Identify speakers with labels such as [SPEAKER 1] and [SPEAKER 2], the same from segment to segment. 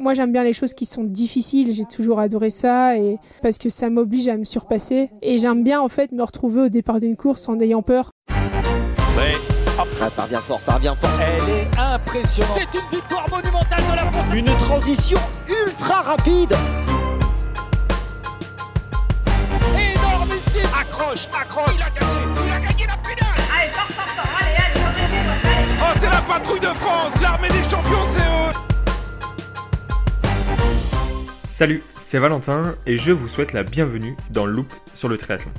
[SPEAKER 1] moi j'aime bien les choses qui sont difficiles, j'ai toujours adoré ça et parce que ça m'oblige à me surpasser et j'aime bien en fait me retrouver au départ d'une course en ayant peur.
[SPEAKER 2] Ouais. Hop. Ah, ça revient fort, ça revient fort.
[SPEAKER 3] Elle est impressionnante.
[SPEAKER 4] C'est une victoire monumentale de la France.
[SPEAKER 2] Une transition ultra rapide.
[SPEAKER 4] Énormissime.
[SPEAKER 2] Accroche, accroche.
[SPEAKER 4] Il a gagné, il a gagné la finale.
[SPEAKER 5] Allez, fort, fort, fort. Allez, allez, allez, allez.
[SPEAKER 4] Oh, c'est la patrouille de France. L'armée des champions, c'est eux.
[SPEAKER 6] Salut, c'est Valentin et je vous souhaite la bienvenue dans Loop sur le triathlon.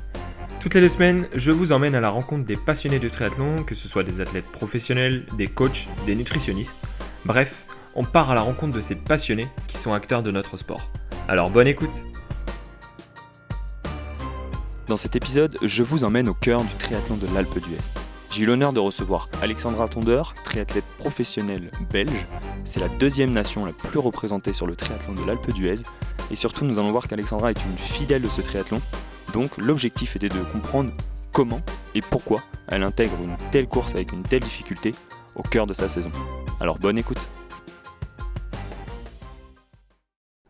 [SPEAKER 6] Toutes les deux semaines, je vous emmène à la rencontre des passionnés de triathlon, que ce soit des athlètes professionnels, des coachs, des nutritionnistes. Bref, on part à la rencontre de ces passionnés qui sont acteurs de notre sport. Alors bonne écoute
[SPEAKER 7] Dans cet épisode, je vous emmène au cœur du triathlon de l'Alpe d'Huez. J'ai eu l'honneur de recevoir Alexandra Tondeur, triathlète professionnelle belge. C'est la deuxième nation la plus représentée sur le triathlon de l'Alpe d'Huez. Et surtout, nous allons voir qu'Alexandra est une fidèle de ce triathlon. Donc, l'objectif était de comprendre comment et pourquoi elle intègre une telle course avec une telle difficulté au cœur de sa saison. Alors, bonne écoute.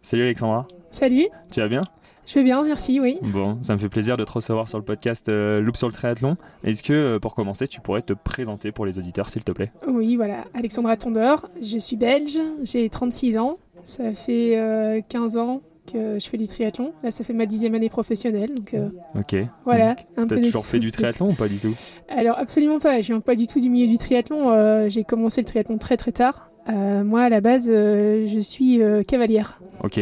[SPEAKER 7] Salut Alexandra,
[SPEAKER 1] Salut,
[SPEAKER 7] tu vas bien?
[SPEAKER 1] Je vais bien, merci, oui.
[SPEAKER 7] Bon, ça me fait plaisir de te recevoir sur le podcast euh, Loop sur le triathlon. Est-ce que, euh, pour commencer, tu pourrais te présenter pour les auditeurs, s'il te plaît?
[SPEAKER 1] Oui, voilà, Alexandra Tondeur, je suis belge, j'ai 36 ans, ça fait euh, 15 ans que je fais du triathlon. Là, ça fait ma dixième année professionnelle, donc euh,
[SPEAKER 7] Ok.
[SPEAKER 1] voilà.
[SPEAKER 7] T'as toujours fait du triathlon ou pas du tout?
[SPEAKER 1] Alors absolument pas, je viens pas du tout du milieu du triathlon. euh, j'ai commencé le triathlon très très tard. Euh, moi à la base, euh, je suis euh, cavalière,
[SPEAKER 7] Ok.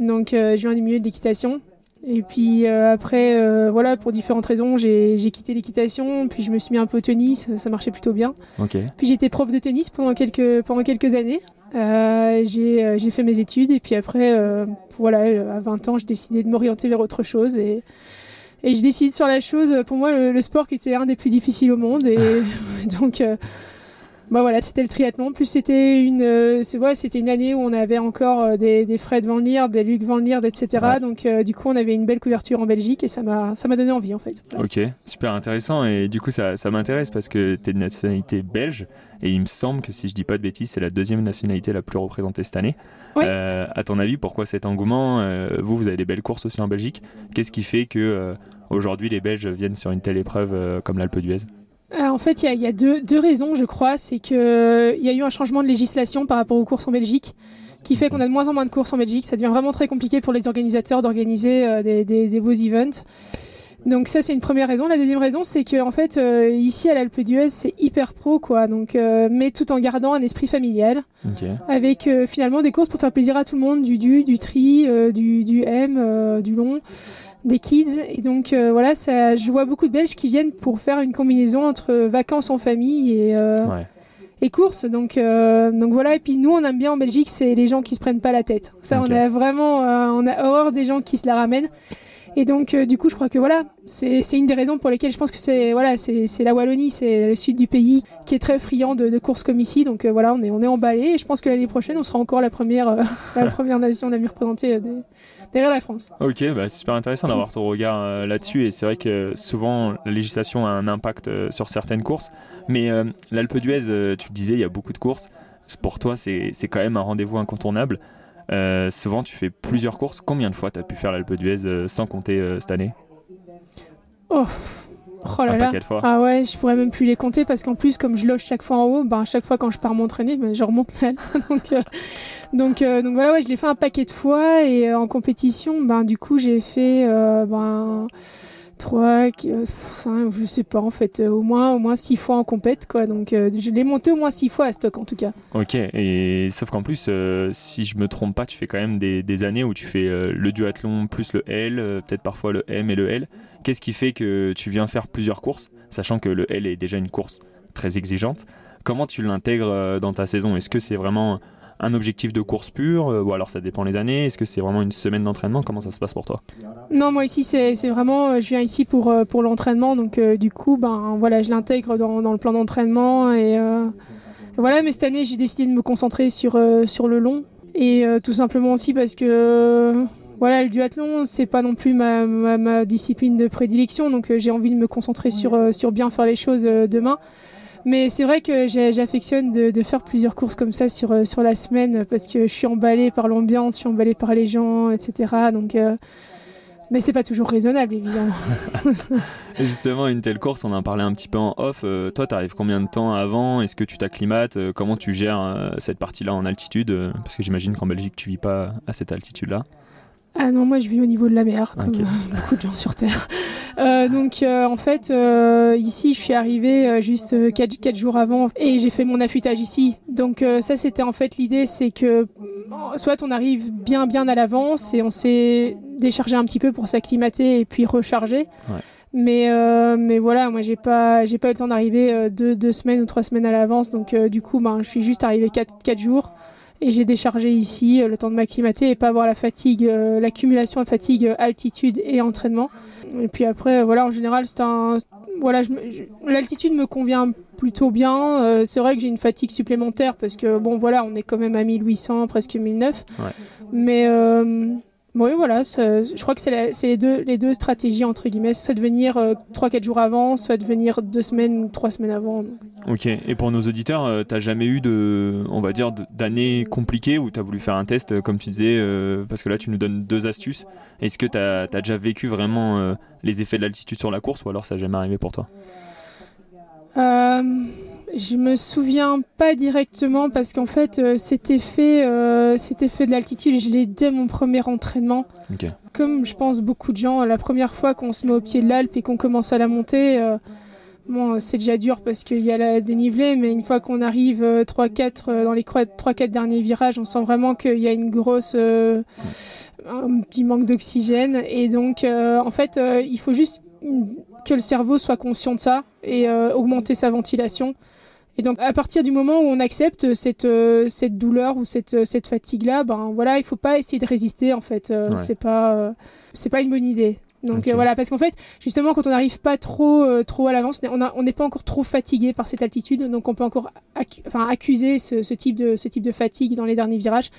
[SPEAKER 1] donc je viens du milieu de l'équitation. Et puis après, voilà, pour différentes raisons, j'ai quitté l'équitation, puis je me suis mis un peu au tennis, ça marchait plutôt bien.
[SPEAKER 7] Ok.
[SPEAKER 1] Puis j'étais prof de tennis pendant quelques, pendant quelques années. J'ai fait mes études et puis après, voilà, à 20 ans, j'ai décidé de m'orienter vers autre chose et, et j'ai décidé de faire la chose, pour moi, le, le sport qui était un des plus difficiles au monde. Et donc, bah voilà, c'était le triathlon. Plus c'était une, euh, ouais, c'était une année où on avait encore euh, des, des Fred Van Lier, des Luc Van Lier, etc.
[SPEAKER 7] Ouais.
[SPEAKER 1] Donc, euh, du coup, on avait une belle couverture en Belgique et ça m'a ça m'a donné envie, en fait. Voilà.
[SPEAKER 7] Ok, super intéressant. Et du coup, ça, ça m'intéresse parce que tu es de nationalité belge. Et il me semble que si je dis pas de bêtises, c'est la deuxième nationalité la plus représentée cette année.
[SPEAKER 1] Oui.
[SPEAKER 7] Euh, à ton avis, pourquoi cet engouement? Vous, vous avez des belles courses aussi en Belgique. Qu'est-ce qui fait que aujourd'hui les Belges viennent sur une telle épreuve comme l'Alpe d'Huez?
[SPEAKER 1] En fait, il y a, il y a deux, deux raisons, je crois. C'est qu'il y a eu un changement de législation par rapport aux courses en Belgique qui fait qu'on a de moins en moins de courses en Belgique. Ça devient vraiment très compliqué pour les organisateurs d'organiser euh, des, des- des beaux events. Donc ça, c'est une première raison. La deuxième raison, c'est que en fait, euh, ici à l'Alpe d'Huez, c'est hyper pro, quoi. Donc, euh, mais tout en gardant un esprit familial, avec euh, finalement des courses pour faire plaisir à tout le monde, du du, du tri, du, du M, du long, des kids. Et donc voilà, ça, je vois beaucoup de Belges qui viennent pour faire une combinaison entre vacances en famille et,
[SPEAKER 7] Ouais.
[SPEAKER 1] et courses. Donc, euh, donc voilà. Et puis nous, on aime bien en Belgique, c'est les gens qui se prennent pas la tête. Ça, on a vraiment, euh, on a horreur des gens qui se la ramènent. Et donc, euh, du coup, je crois que voilà, c'est une des raisons pour lesquelles je pense que c'est voilà, c'est la Wallonie, c'est le sud du pays qui est très friand de, courses comme ici. Donc euh, voilà, on est on est emballé. Et je pense que l'année prochaine, on sera encore la première euh, la première nation la mieux représentée euh, derrière la France.
[SPEAKER 7] Ok, bah, c'est super intéressant d'avoir ton regard là-dessus. Et c'est vrai que souvent, la législation a un impact sur certaines courses. Mais l'Alpe d'Huez, tu le disais, il y a beaucoup de courses. Pour toi, c'est quand même un rendez-vous incontournable. Euh, souvent, tu fais plusieurs courses. Combien de fois tu as pu faire l'Alpe d'Huez euh, sans compter euh, cette année?
[SPEAKER 1] Oh. Oh là
[SPEAKER 7] Un fois.
[SPEAKER 1] Ah ouais, je pourrais même plus les compter parce qu'en plus, comme je loge chaque fois en haut, ben, chaque fois quand je pars m'entraîner, ben, je remonte là. donc, donc, donc voilà, ouais, je l'ai fait un paquet de fois et en compétition, ben, du coup, j'ai fait ben, 3, 5, je sais pas en fait, euh, au moins, au moins 6 fois en compète. Quoi. Donc euh, je l'ai monté au moins 6 fois à stock en tout cas.
[SPEAKER 7] Ok, et sauf qu'en plus, euh, si je me trompe pas, tu fais quand même des, des années où tu fais euh, le duathlon plus le L, euh, peut-être parfois le M et le L. Qu'est-ce qui fait que tu viens faire plusieurs courses, sachant que le L est déjà une course très exigeante? Comment tu l'intègres euh, dans ta saison? Est-ce que c'est vraiment un objectif de course pure euh, ou alors ça dépend les années Est-ce que c'est vraiment une semaine d'entraînement Comment ça se passe pour toi?
[SPEAKER 1] Non, moi ici, c'est vraiment, euh, je viens ici pour, euh, pour l'entraînement, donc du coup, ben voilà, je l'intègre dans, dans le plan d'entraînement et voilà. Mais cette année, j'ai décidé de me concentrer sur, sur le long et tout simplement aussi parce que voilà, le duathlon, c'est pas non plus ma, ma, discipline de prédilection, donc j'ai envie de me concentrer sur, sur bien faire les choses demain. Mais c'est vrai que j'affectionne de, faire plusieurs courses comme ça sur, euh, sur la semaine parce que je suis emballée par l'ambiance, je suis emballée par les gens, etc. Donc, euh, mais c'est pas toujours raisonnable, évidemment.
[SPEAKER 7] Justement, une telle course, on en parlait un petit peu en off. euh, toi, t'arrives combien de temps avant? Est-ce que tu t'acclimates? Euh, Comment tu gères euh, cette partie-là en altitude? Parce que j'imagine qu'en Belgique, tu vis pas à cette altitude-là.
[SPEAKER 1] Ah non, moi je vis au niveau de la mer, comme beaucoup de gens sur Terre. Euh, donc euh, en fait, euh, ici je suis arrivée juste 4, jours avant et j'ai fait mon affûtage ici. Donc ça c'était en fait l'idée, c'est que soit on arrive bien bien à l'avance et on s'est déchargé un petit peu pour s'acclimater et puis recharger.
[SPEAKER 7] Ouais.
[SPEAKER 1] Mais, euh, mais voilà, moi j'ai pas, j'ai pas eu le temps d'arriver deux, deux semaines ou trois semaines à l'avance. Donc euh, du coup, ben, je suis juste arrivée 4, quatre jours. Et j'ai déchargé ici, euh, le temps de m'acclimater et pas avoir la fatigue, euh, l'accumulation de fatigue, euh, altitude et entraînement. Et puis après, voilà, en général, c'est un. Voilà, l'altitude me convient plutôt bien. Euh, c'est vrai que j'ai une fatigue supplémentaire parce que, bon, voilà, on est quand même à 1800, presque 1009.
[SPEAKER 7] Ouais.
[SPEAKER 1] Mais. euh, oui, voilà, je crois que c'est les, deux, les deux stratégies, entre guillemets, soit de venir 3-4 jours avant, soit de venir 2 semaines ou 3 semaines avant.
[SPEAKER 7] Ok. Et pour nos auditeurs, euh, t'as jamais eu de, on va dire, d'années compliquées où t'as voulu faire un test, euh, comme tu disais, euh, parce que là, tu nous donnes deux astuces. Est-ce que t'as as déjà vécu vraiment euh, les effets de l'altitude sur la course ou alors ça n'a jamais arrivé pour toi?
[SPEAKER 1] Euh, je me souviens pas directement parce qu'en fait, euh, cet effet, euh, effet de l'altitude, je l'ai dès mon premier entraînement. Comme je pense beaucoup de gens, la première fois qu'on se met au pied de l'Alpe et qu'on commence à la monter, euh, bon, c'est déjà dur parce qu'il y a la dénivelée, mais une fois qu'on arrive 3-4 euh, dans les 3-4 derniers virages, on sent vraiment qu'il y a une grosse, euh, un petit manque d'oxygène. Et donc, euh, en fait, euh, il faut juste que le cerveau soit conscient de ça et euh, augmenter sa ventilation. Et donc, à partir du moment où on accepte cette, euh, cette douleur ou cette, euh, cette fatigue-là, ben voilà, il faut pas essayer de résister en fait. Euh,
[SPEAKER 7] Ouais.
[SPEAKER 1] C'est pas, euh, c'est pas une bonne idée. Donc euh, voilà, parce qu'en fait, justement, quand on n'arrive pas trop, euh, trop à l'avance, on n'est pas encore trop fatigué par cette altitude, donc on peut encore enfin, accuser ce, ce type de, ce type de fatigue dans les derniers virages.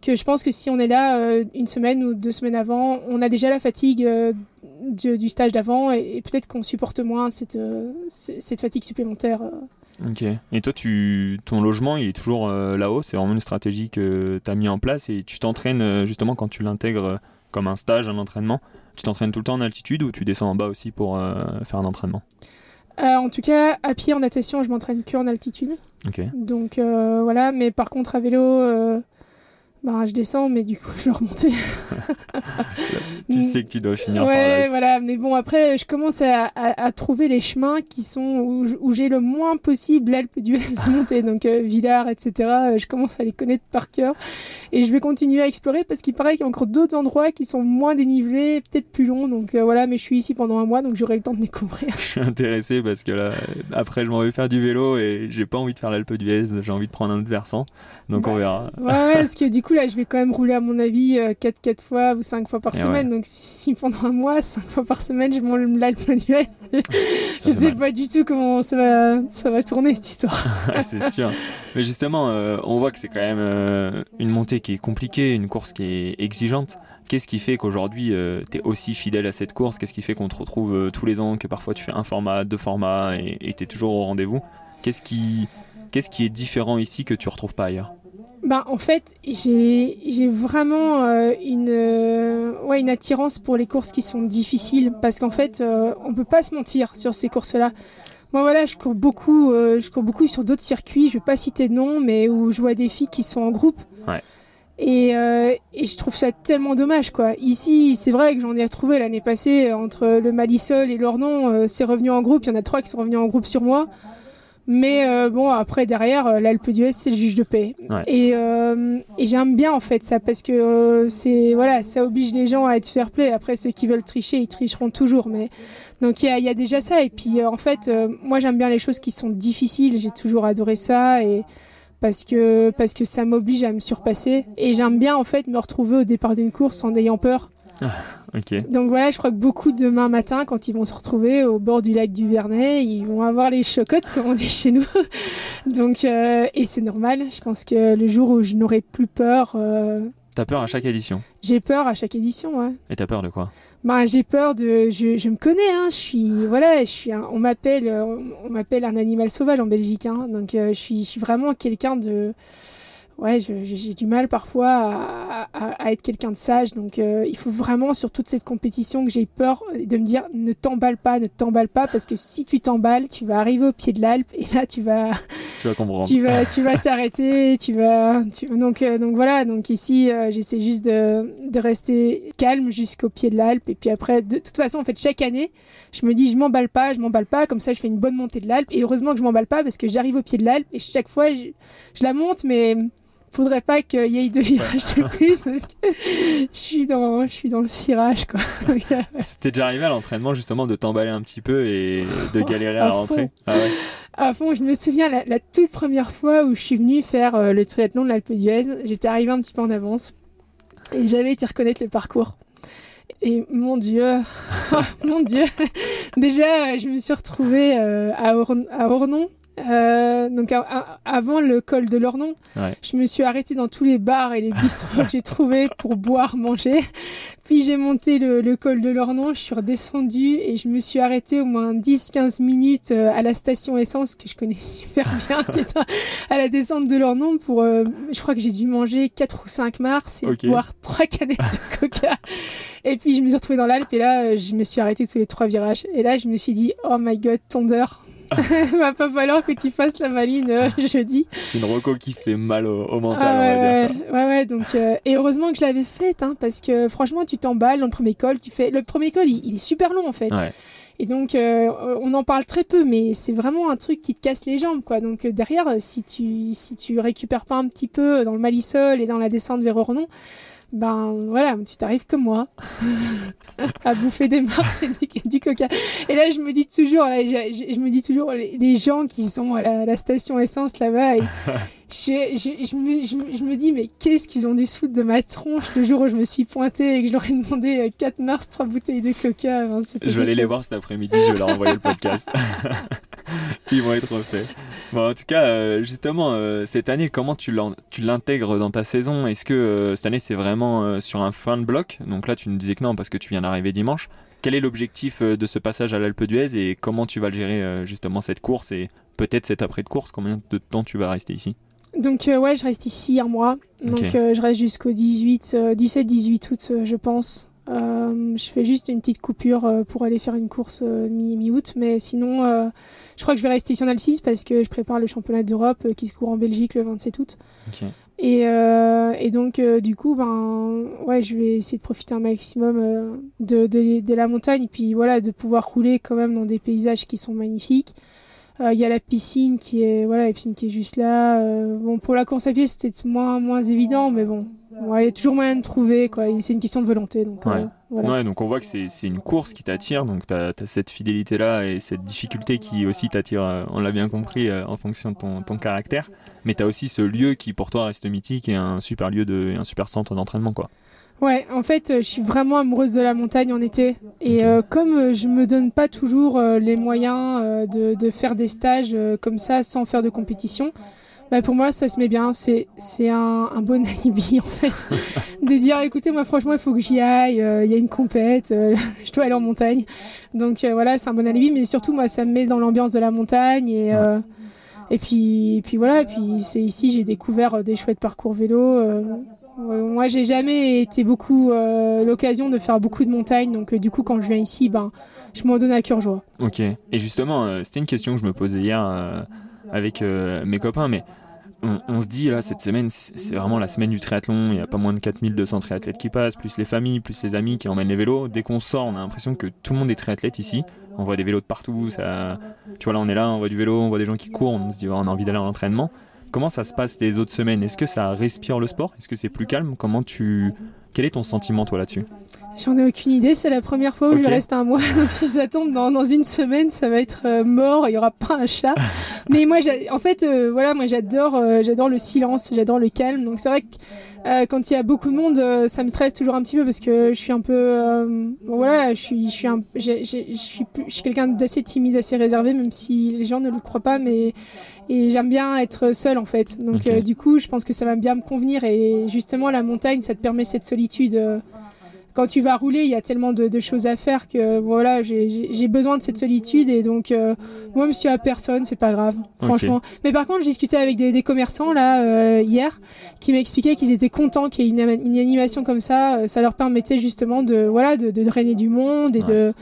[SPEAKER 1] Que je pense que si on est là euh, une semaine ou deux semaines avant, on a déjà la fatigue euh, du, du stage d'avant et, et peut-être qu'on supporte moins cette, euh, cette fatigue supplémentaire.
[SPEAKER 7] Ok. Et toi, tu, ton logement, il est toujours euh, là-haut? C'est vraiment une stratégie que tu as mis en place et tu t'entraînes euh, justement quand tu l'intègres euh, comme un stage, un entraînement. Tu t'entraînes tout le temps en altitude ou tu descends en bas aussi pour euh, faire un entraînement?
[SPEAKER 1] Euh, en tout cas, à pied en natation, je m'entraîne que en altitude.
[SPEAKER 7] Ok.
[SPEAKER 1] Donc euh, voilà, mais par contre à vélo, euh, bah, je descends, mais du coup je vais remonter.
[SPEAKER 7] Tu sais que tu dois finir par
[SPEAKER 1] Ouais,
[SPEAKER 7] là.
[SPEAKER 1] voilà, mais bon, après, je commence à, à- à trouver les chemins qui sont où, j'ai le moins possible l'Alpe d'Huez à monter, donc euh, Villars, etc. euh, je commence à les connaître par cœur et je vais continuer à explorer parce qu'il paraît qu'il y a encore d'autres endroits qui sont moins dénivelés, peut-être plus longs, donc euh, voilà, mais je suis ici pendant un mois, donc j'aurai le temps de découvrir.
[SPEAKER 7] Je suis intéressé parce que là, après, je m'en vais faire du vélo et j'ai pas envie de faire l'Alpe d'Huez. J'ai envie de prendre un autre versant. Donc on
[SPEAKER 1] Bah,
[SPEAKER 7] verra.
[SPEAKER 1] Ouais, ouais, parce que du coup, là, je vais quand même rouler, à mon avis, 4, 4 fois ou 5 fois par
[SPEAKER 7] Et
[SPEAKER 1] semaine. Donc, si pendant un mois, 5 fois par semaine, je monte l'Alpe d'Huez,
[SPEAKER 7] Ça
[SPEAKER 1] je
[SPEAKER 7] fait
[SPEAKER 1] sais
[SPEAKER 7] mal.
[SPEAKER 1] pas du tout comment ça va, ça va tourner cette histoire.
[SPEAKER 7] c'est sûr. Mais justement, euh, on voit que c'est quand même euh, une montée qui est compliquée, une course qui est exigeante. Qu'est-ce qui fait qu'aujourd'hui tu es aussi fidèle à cette course? Qu'est-ce qui fait qu'on te retrouve euh, tous les ans, que parfois tu fais un format, deux formats et tu es toujours au rendez-vous? Qu'est-ce qui, qu'est-ce qui est différent ici que tu retrouves pas ailleurs?
[SPEAKER 1] Ben, en fait, j'ai vraiment euh, une, euh, ouais, une attirance pour les courses qui sont difficiles parce qu'en fait, euh, on peut pas se mentir sur ces courses-là. Moi, voilà, je cours beaucoup, je cours beaucoup sur d'autres circuits, je vais pas citer de nom, mais où je vois des filles qui sont en groupe.
[SPEAKER 7] Ouais.
[SPEAKER 1] Et, et je trouve ça tellement dommage, quoi. Ici, c'est vrai que j'en ai retrouvé l'année passée entre le Malisol et l'Ornon, c'est revenu en groupe. Il y en a trois qui sont revenus en groupe sur moi. Mais euh, bon, après, derrière, euh, l'Alpe d'Huez, c'est le juge de paix.
[SPEAKER 7] Ouais.
[SPEAKER 1] Et, euh, et j'aime bien, en fait, ça, parce que euh, c'est voilà, ça oblige les gens à être fair play. Après, ceux qui veulent tricher, ils tricheront toujours. Mais... Donc, il y a, y a déjà ça. Et puis, en fait, moi, j'aime bien les choses qui sont difficiles. J'ai toujours adoré ça. Et parce que, parce que ça m'oblige à me surpasser. Et j'aime bien, en fait, me retrouver au départ d'une course en ayant peur.
[SPEAKER 7] Ok.
[SPEAKER 1] Donc voilà, je crois que beaucoup demain matin, quand ils vont se retrouver au bord du lac du Vernet, ils vont avoir les chocottes, comme on dit chez nous. Donc, euh, et c'est normal. Je pense que le jour où je n'aurai plus peur, euh,
[SPEAKER 7] T'as peur à chaque édition
[SPEAKER 1] J'ai peur à chaque édition, ouais.
[SPEAKER 7] Et t'as peur de quoi?
[SPEAKER 1] Bah, j'ai peur de. Je, je me connais, hein. Je suis. Voilà, je suis. Un, on m'appelle. euh, On m'appelle un animal sauvage en Belgique, hein. Donc, euh, je suis, je suis vraiment quelqu'un de. Ouais, j'ai du mal parfois à, à- à être quelqu'un de sage. Donc, euh, il faut vraiment, sur toute cette compétition, que j'ai peur de me dire ne t'emballe pas, ne t'emballe pas, parce que si tu t'emballes, tu vas arriver au pied de l'Alpe et là, tu vas
[SPEAKER 7] Tu vas comprendre.
[SPEAKER 1] tu vas tu vas t'arrêter tu vas tu- donc euh, donc voilà donc ici euh, j'essaie juste de, de rester calme jusqu'au pied de l'Alpe et puis après de toute façon en fait chaque année je me dis je m'emballe pas je m'emballe pas comme ça je fais une bonne montée de l'Alpe et heureusement que je m'emballe pas parce que j'arrive au pied de l'Alpe et chaque fois je, je la monte mais faudrait pas qu'il y ait deux virages de plus parce que je suis dans je suis dans le cirage quoi.
[SPEAKER 7] C'était déjà arrivé à l'entraînement justement de t'emballer un petit peu et de galérer
[SPEAKER 1] à
[SPEAKER 7] à rentrer? Ah ouais.
[SPEAKER 1] À fond, je me souviens la, la toute première fois où je suis venue faire euh, le triathlon de l'Alpe d'Huez, j'étais arrivée un petit peu en avance et j'avais été reconnaître le parcours. Et mon Dieu, mon Dieu, déjà je me suis retrouvée euh, à Ornon. Euh, donc avant le col de l'Ornon,
[SPEAKER 7] Ouais.
[SPEAKER 1] je me suis arrêtée dans tous les bars et les bistrots que j'ai trouvés pour boire, manger. Puis j'ai monté le, le col de l'Ornon, je suis redescendue et je me suis arrêtée au moins 10-15 minutes euh, à la station essence que je connais super bien, qui est à- à la descente de l'Ornon pour, euh, je crois que j'ai dû manger 4 ou 5 mars et boire 3 canettes de coca. Et puis je me suis retrouvée dans l'Alpe et là je me suis arrêtée tous les trois virages. Et là je me suis dit, oh my god, tondeur. Va pas falloir que tu fasses la maline euh, jeudi.
[SPEAKER 7] C'est une reco qui fait mal au, au mental,
[SPEAKER 1] Ah
[SPEAKER 7] on
[SPEAKER 1] ouais,
[SPEAKER 7] va dire.
[SPEAKER 1] ouais, ouais, ouais, donc euh, et heureusement que je l'avais faite hein, parce que franchement tu t'emballes dans le premier col, tu fais le premier col il, il est super long en fait.
[SPEAKER 7] Ouais.
[SPEAKER 1] Et donc euh, on en parle très peu mais c'est vraiment un truc qui te casse les jambes quoi. Donc euh, derrière euh, si tu si tu récupères pas un petit peu dans le Malisol et dans la descente vers Ornon, ben voilà, tu t'arrives comme moi à bouffer des mars et du, du coca. Et là, je me dis toujours, là, je, me dis toujours, les, les gens qui sont à la, la station essence là-bas, je, je, je me, je, me- dis, mais qu'est-ce qu'ils ont dû se foutre de ma tronche le jour où je me suis pointée et que je leur ai demandé 4 mars, 3 bouteilles de coca. Enfin,
[SPEAKER 7] Je vais aller les voir cet après-midi, je vais leur envoyer le podcast. Ils vont être refaits. Bon, en tout cas, euh, justement, euh, cette année, comment tu l'intègres dans ta saison? Est-ce que euh, cette année, c'est vraiment sur un fin de bloc? Donc là, tu nous disais que non, parce que tu viens d'arriver dimanche. Quel est l'objectif de ce passage à l'Alpe d'Huez et comment tu vas le gérer justement cette course et peut-être cet après de course Combien de temps tu vas rester ici?
[SPEAKER 1] Donc euh, ouais, je reste ici un mois. Donc euh, je reste jusqu'au 18, euh, 17-18 août, je pense. Euh, je fais juste une petite coupure euh, pour aller faire une course euh, mi- mi-août, mais sinon, je crois que je vais rester ici en Alsace parce que je prépare le championnat d'Europe qui se court en Belgique le 27 août. Et, et donc, du coup, ben, ouais, je vais essayer de profiter un maximum de, de, de la montagne, et puis voilà, de pouvoir rouler quand même dans des paysages qui sont magnifiques. Il y a la piscine qui est, voilà, la piscine qui est juste là. bon, pour la course à pied, c'est peut-être moins, moins évident, mais bon, ouais, il y a toujours moyen de trouver, quoi. C'est une question de volonté, donc
[SPEAKER 7] Ouais.
[SPEAKER 1] euh, voilà.
[SPEAKER 7] Ouais, donc on voit que c'est une course qui t'attire, donc tu as, cette fidélité-là et cette difficulté qui aussi t'attire, euh, on l'a bien compris, euh, en fonction de ton, ton caractère. Mais tu as aussi ce lieu qui pour toi reste mythique et un super lieu, de, et un super centre d'entraînement. quoi.
[SPEAKER 1] Ouais, en fait, je suis vraiment amoureuse de la montagne en été. Et euh, comme je me donne pas toujours euh, les moyens euh, de, de faire des stages comme ça sans faire de compétition, bah, pour moi, ça se met bien. C'est, c'est un, un bon alibi, en fait. de dire, écoutez, moi, franchement, il faut que j'y aille. euh, Il y a une compète. euh, je dois aller en montagne. Donc euh, voilà, c'est un bon alibi. Mais surtout, moi, ça me met dans l'ambiance de la montagne. Et, et, puis, et puis voilà. Et puis c'est ici, j'ai découvert des chouettes parcours vélo. moi, j'ai jamais été beaucoup l'occasion de faire beaucoup de montagnes, donc du coup, quand je viens ici, ben, je m'en donne à cœur joie.
[SPEAKER 7] Ok. Et justement, c'était une question que je me posais hier avec mes copains, mais on, on se dit là, cette semaine, c'est vraiment la semaine du triathlon. Il n'y a pas moins de 4200 triathlètes qui passent, plus les familles, plus les amis qui emmènent les vélos. Dès qu'on sort, on a l'impression que tout le monde est triathlète ici. On voit des vélos de partout. Ça... Tu vois, là, on est là, on voit du vélo, on voit des gens qui courent, on se dit, oh, on a envie d'aller à l'entraînement. Comment ça se passe les autres semaines? Est-ce que ça respire le sport? Est-ce que c'est plus calme? Comment tu... Quel est ton sentiment, toi, là-dessus?
[SPEAKER 1] J'en ai aucune idée, c'est la première fois où
[SPEAKER 7] Ok.
[SPEAKER 1] je reste un mois, donc si ça tombe dans, dans une semaine, ça va être euh, mort, il y aura pas un chat. Mais moi, en fait, euh, voilà, moi j'adore, euh, j'adore le silence, j'adore le calme. Donc c'est vrai que euh, quand il y a beaucoup de monde, ça me stresse toujours un petit peu parce que je suis un peu, bon, voilà, je suis, je suis, un- je suis, plus- je suis quelqu'un d'assez timide, assez réservé, même si les gens ne le croient pas, mais et j'aime bien être seule en fait. Donc du coup, je pense que ça va bien me convenir et justement la montagne, ça te permet cette solitude. Quand tu vas rouler, il y a tellement de, de choses à faire que voilà, j'ai- besoin de cette solitude et donc euh, moi, monsieur à personne, c'est pas grave, franchement. Mais par contre, je discutais avec des, des commerçants là euh, hier qui m'expliquaient qu'ils étaient contents qu'il y ait une, une animation comme ça. euh, Ça leur permettait justement de voilà de, de drainer du monde et de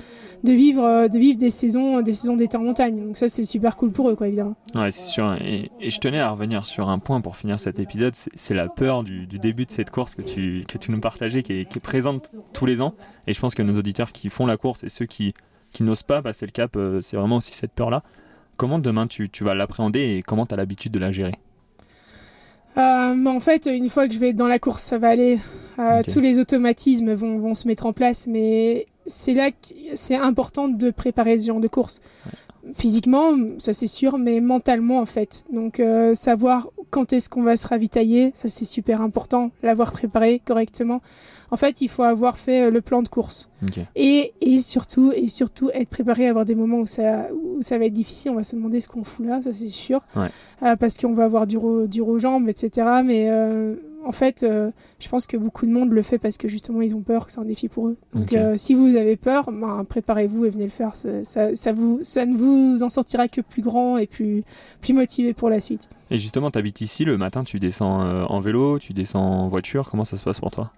[SPEAKER 1] de vivre euh, de vivre des saisons des saisons d'été en montagne. Donc ça, c'est super cool pour eux, quoi, évidemment.
[SPEAKER 7] Ouais, c'est sûr. Et, et je tenais à revenir sur un point pour finir cet épisode. C'est la peur du, du début de cette course que tu, que tu nous partageais, qui est, qui est présente tous les ans. Et je pense que nos auditeurs qui font la course et ceux qui, qui n'osent pas passer le cap, euh, c'est vraiment aussi cette peur-là. Comment demain tu, tu vas l'appréhender et comment tu as l'habitude de la gérer?
[SPEAKER 1] Euh, mais en fait, une fois que je vais être dans la course, ça va aller. Euh. Tous les automatismes vont, vont se mettre en place, mais c'est là que c'est important de préparer ce genre de course. Physiquement, ça c'est sûr, mais mentalement en fait. Donc euh, savoir quand est-ce qu'on va se ravitailler, ça c'est super important. L'avoir préparé correctement. En fait, il faut avoir fait euh, le plan de course. Et, et surtout, et surtout être préparé à avoir des moments où ça, où ça va être difficile. On va se demander ce qu'on fout là, ça c'est sûr.
[SPEAKER 7] Ouais.
[SPEAKER 1] Euh, parce qu'on va avoir au- dur aux jambes, etc. Mais euh, en fait, euh, je pense que beaucoup de monde le fait parce que justement ils ont peur, que c'est un défi pour eux. Donc euh, si vous avez peur, ben, préparez-vous et venez le faire. Ça, ça, ça vous, ça ne vous en sortira que plus grand et plus, plus motivé pour la suite.
[SPEAKER 7] Et justement, tu habites ici, le matin tu descends euh, en vélo, tu descends en voiture, comment ça se passe pour toi?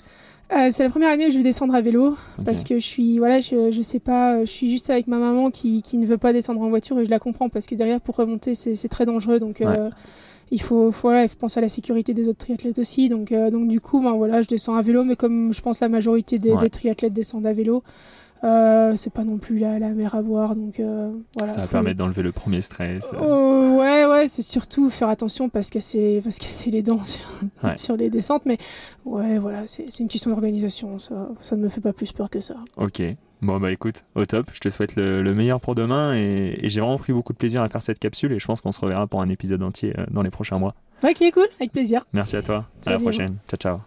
[SPEAKER 1] Euh, c'est la première année où je vais descendre à vélo parce que je suis voilà je, je sais pas je suis juste avec ma maman qui, qui ne veut pas descendre en voiture et je la comprends parce que derrière pour remonter c'est très dangereux donc il faut, faut, voilà, il faut penser à la sécurité des autres triathlètes aussi donc euh, donc du coup ben voilà je descends à vélo mais comme je pense la majorité des,
[SPEAKER 7] Ouais.
[SPEAKER 1] des triathlètes descendent à vélo euh, c'est pas non plus la, la mer à boire donc euh, voilà
[SPEAKER 7] Ça va
[SPEAKER 1] faut-
[SPEAKER 7] permettre d'enlever le premier stress. euh.
[SPEAKER 1] Ouais, ouais, c'est surtout faire attention parce que c'est parce que c'est les dents sur,
[SPEAKER 7] Ouais.
[SPEAKER 1] sur les descentes, mais ouais, voilà, c'est c'est une question d'organisation. Ça, ça ne me fait pas plus peur que ça.
[SPEAKER 7] Ok. Bon bah écoute, au top. Je te souhaite le, le meilleur pour demain et, et j'ai vraiment pris beaucoup de plaisir à faire cette capsule et je pense qu'on se reverra pour un épisode entier euh, dans les prochains mois.
[SPEAKER 1] Ok, cool, avec plaisir.
[SPEAKER 7] Merci à toi. À la prochaine. Ciao ciao.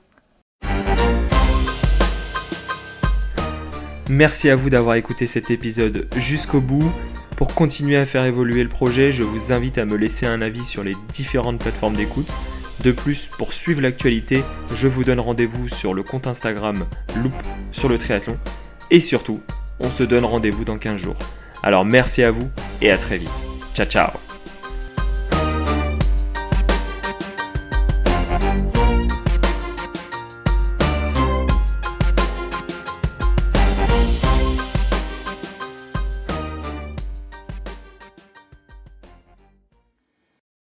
[SPEAKER 6] Merci à vous d'avoir écouté cet épisode jusqu'au bout. Pour continuer à faire évoluer le projet, je vous invite à me laisser un avis sur les différentes plateformes d'écoute. De plus, pour suivre l'actualité, je vous donne rendez-vous sur le compte Instagram Loop sur le triathlon. Et surtout, on se donne rendez-vous dans 15 jours. Alors merci à vous et à très vite. Ciao ciao